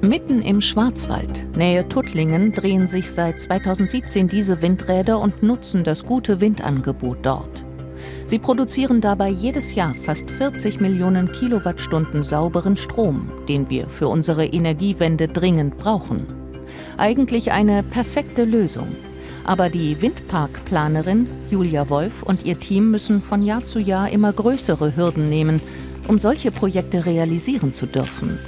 Mitten im Schwarzwald, Nähe Tuttlingen, drehen sich seit 2017 diese Windräder und nutzen das gute Windangebot dort. Sie produzieren dabei jedes Jahr fast 40 Millionen Kilowattstunden sauberen Strom, den wir für unsere Energiewende dringend brauchen. Eigentlich eine perfekte Lösung. Aber die Windparkplanerin Julia Wolf und ihr Team müssen von Jahr zu Jahr immer größere Hürden nehmen, um solche Projekte realisieren zu dürfen.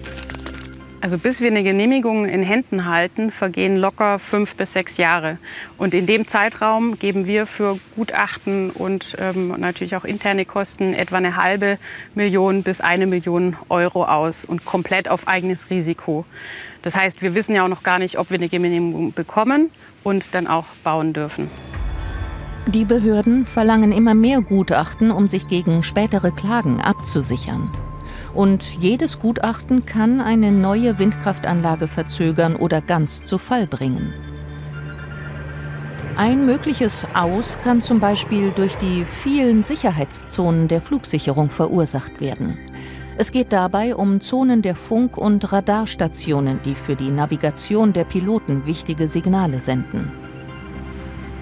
Also bis wir eine Genehmigung in Händen halten, vergehen locker fünf bis sechs Jahre. Und in dem Zeitraum geben wir für Gutachten und ähm, natürlich auch interne Kosten etwa eine halbe Million bis eine Million Euro aus und komplett auf eigenes Risiko. Das heißt, wir wissen ja auch noch gar nicht, ob wir eine Genehmigung bekommen und dann auch bauen dürfen. Die Behörden verlangen immer mehr Gutachten, um sich gegen spätere Klagen abzusichern. Und jedes Gutachten kann eine neue Windkraftanlage verzögern oder ganz zu Fall bringen. Ein mögliches Aus kann zum Beispiel durch die vielen Sicherheitszonen der Flugsicherung verursacht werden. Es geht dabei um Zonen der Funk- und Radarstationen, die für die Navigation der Piloten wichtige Signale senden.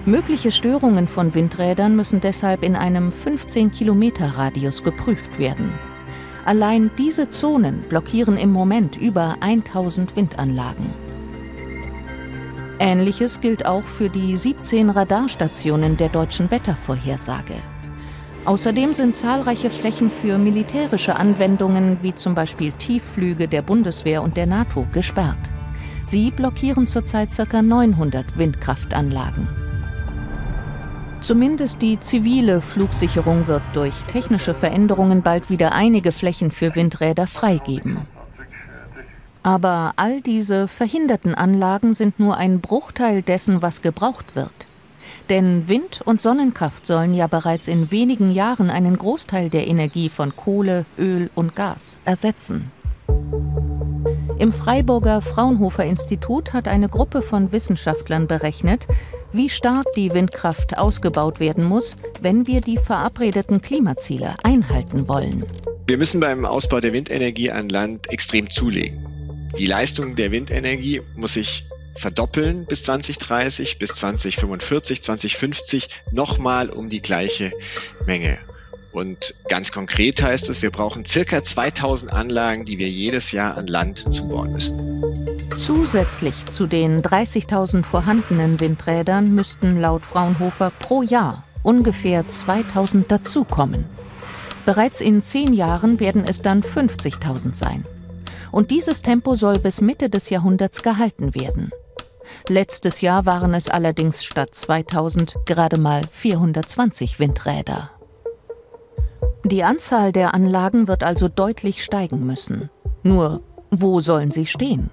Mögliche Störungen von Windrädern müssen deshalb in einem 15 Kilometer Radius geprüft werden. Allein diese Zonen blockieren im Moment über 1000 Windanlagen. Ähnliches gilt auch für die 17 Radarstationen der deutschen Wettervorhersage. Außerdem sind zahlreiche Flächen für militärische Anwendungen wie zum Beispiel Tiefflüge der Bundeswehr und der NATO gesperrt. Sie blockieren zurzeit ca. 900 Windkraftanlagen. Zumindest die zivile Flugsicherung wird durch technische Veränderungen bald wieder einige Flächen für Windräder freigeben. Aber all diese verhinderten Anlagen sind nur ein Bruchteil dessen, was gebraucht wird. Denn Wind- und Sonnenkraft sollen ja bereits in wenigen Jahren einen Großteil der Energie von Kohle, Öl und Gas ersetzen. Im Freiburger Fraunhofer Institut hat eine Gruppe von Wissenschaftlern berechnet, wie stark die Windkraft ausgebaut werden muss, wenn wir die verabredeten Klimaziele einhalten wollen. Wir müssen beim Ausbau der Windenergie an Land extrem zulegen. Die Leistung der Windenergie muss sich verdoppeln bis 2030, bis 2045, 2050 nochmal um die gleiche Menge. Und ganz konkret heißt es, wir brauchen circa 2000 Anlagen, die wir jedes Jahr an Land zubauen müssen. Zusätzlich zu den 30.000 vorhandenen Windrädern müssten laut Fraunhofer pro Jahr ungefähr 2000 dazukommen. Bereits in zehn Jahren werden es dann 50.000 sein. Und dieses Tempo soll bis Mitte des Jahrhunderts gehalten werden. Letztes Jahr waren es allerdings statt 2000 gerade mal 420 Windräder. Die Anzahl der Anlagen wird also deutlich steigen müssen. Nur, wo sollen sie stehen?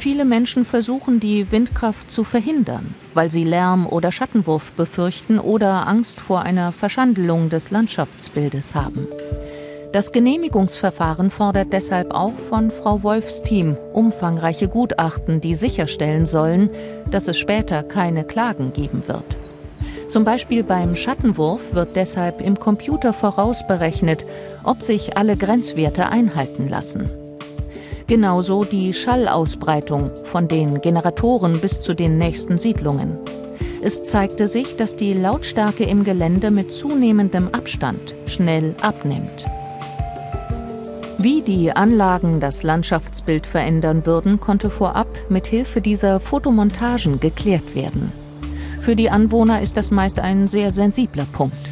Viele Menschen versuchen, die Windkraft zu verhindern, weil sie Lärm oder Schattenwurf befürchten oder Angst vor einer Verschandelung des Landschaftsbildes haben. Das Genehmigungsverfahren fordert deshalb auch von Frau Wolfs Team umfangreiche Gutachten, die sicherstellen sollen, dass es später keine Klagen geben wird. Zum Beispiel beim Schattenwurf wird deshalb im Computer vorausberechnet, ob sich alle Grenzwerte einhalten lassen. Genauso die Schallausbreitung von den Generatoren bis zu den nächsten Siedlungen. Es zeigte sich, dass die Lautstärke im Gelände mit zunehmendem Abstand schnell abnimmt. Wie die Anlagen das Landschaftsbild verändern würden, konnte vorab mit Hilfe dieser Fotomontagen geklärt werden. Für die Anwohner ist das meist ein sehr sensibler Punkt.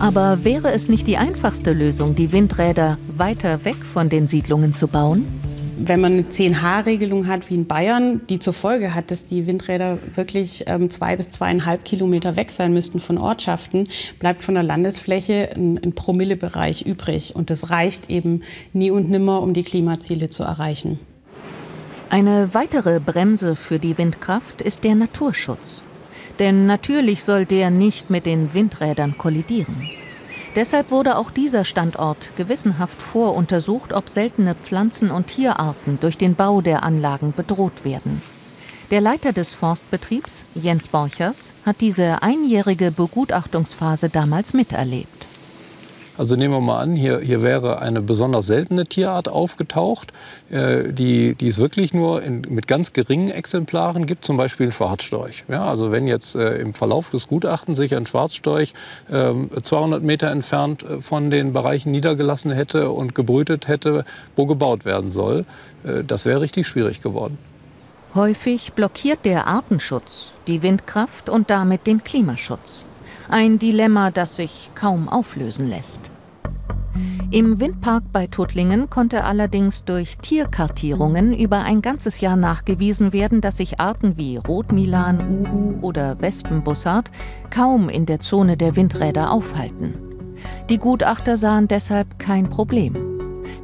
Aber wäre es nicht die einfachste Lösung, die Windräder weiter weg von den Siedlungen zu bauen? Wenn man eine 10H-Regelung hat wie in Bayern, die zur Folge hat, dass die Windräder wirklich ähm, zwei bis zweieinhalb Kilometer weg sein müssten von Ortschaften, bleibt von der Landesfläche ein, ein Promillebereich übrig. Und das reicht eben nie und nimmer, um die Klimaziele zu erreichen. Eine weitere Bremse für die Windkraft ist der Naturschutz. Denn natürlich soll der nicht mit den Windrädern kollidieren. Deshalb wurde auch dieser Standort gewissenhaft voruntersucht, ob seltene Pflanzen- und Tierarten durch den Bau der Anlagen bedroht werden. Der Leiter des Forstbetriebs, Jens Borchers, hat diese einjährige Begutachtungsphase damals miterlebt. Also nehmen wir mal an, hier, hier wäre eine besonders seltene Tierart aufgetaucht, äh, die, die es wirklich nur in, mit ganz geringen Exemplaren gibt, zum Beispiel Schwarzstorch. Ja, also wenn jetzt äh, im Verlauf des Gutachtens sich ein Schwarzstorch äh, 200 Meter entfernt äh, von den Bereichen niedergelassen hätte und gebrütet hätte, wo gebaut werden soll, äh, das wäre richtig schwierig geworden. Häufig blockiert der Artenschutz die Windkraft und damit den Klimaschutz. Ein Dilemma, das sich kaum auflösen lässt. Im Windpark bei Tuttlingen konnte allerdings durch Tierkartierungen über ein ganzes Jahr nachgewiesen werden, dass sich Arten wie Rotmilan, Uhu oder Wespenbussard kaum in der Zone der Windräder aufhalten. Die Gutachter sahen deshalb kein Problem.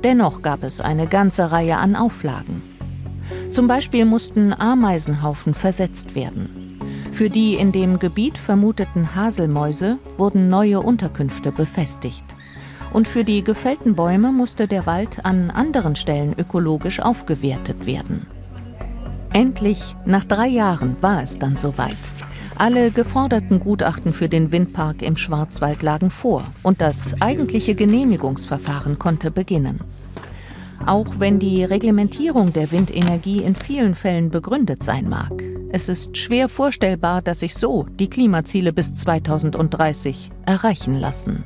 Dennoch gab es eine ganze Reihe an Auflagen. Zum Beispiel mussten Ameisenhaufen versetzt werden. Für die in dem Gebiet vermuteten Haselmäuse wurden neue Unterkünfte befestigt. Und für die gefällten Bäume musste der Wald an anderen Stellen ökologisch aufgewertet werden. Endlich, nach drei Jahren, war es dann soweit. Alle geforderten Gutachten für den Windpark im Schwarzwald lagen vor und das eigentliche Genehmigungsverfahren konnte beginnen. Auch wenn die Reglementierung der Windenergie in vielen Fällen begründet sein mag, es ist schwer vorstellbar, dass sich so die Klimaziele bis 2030 erreichen lassen.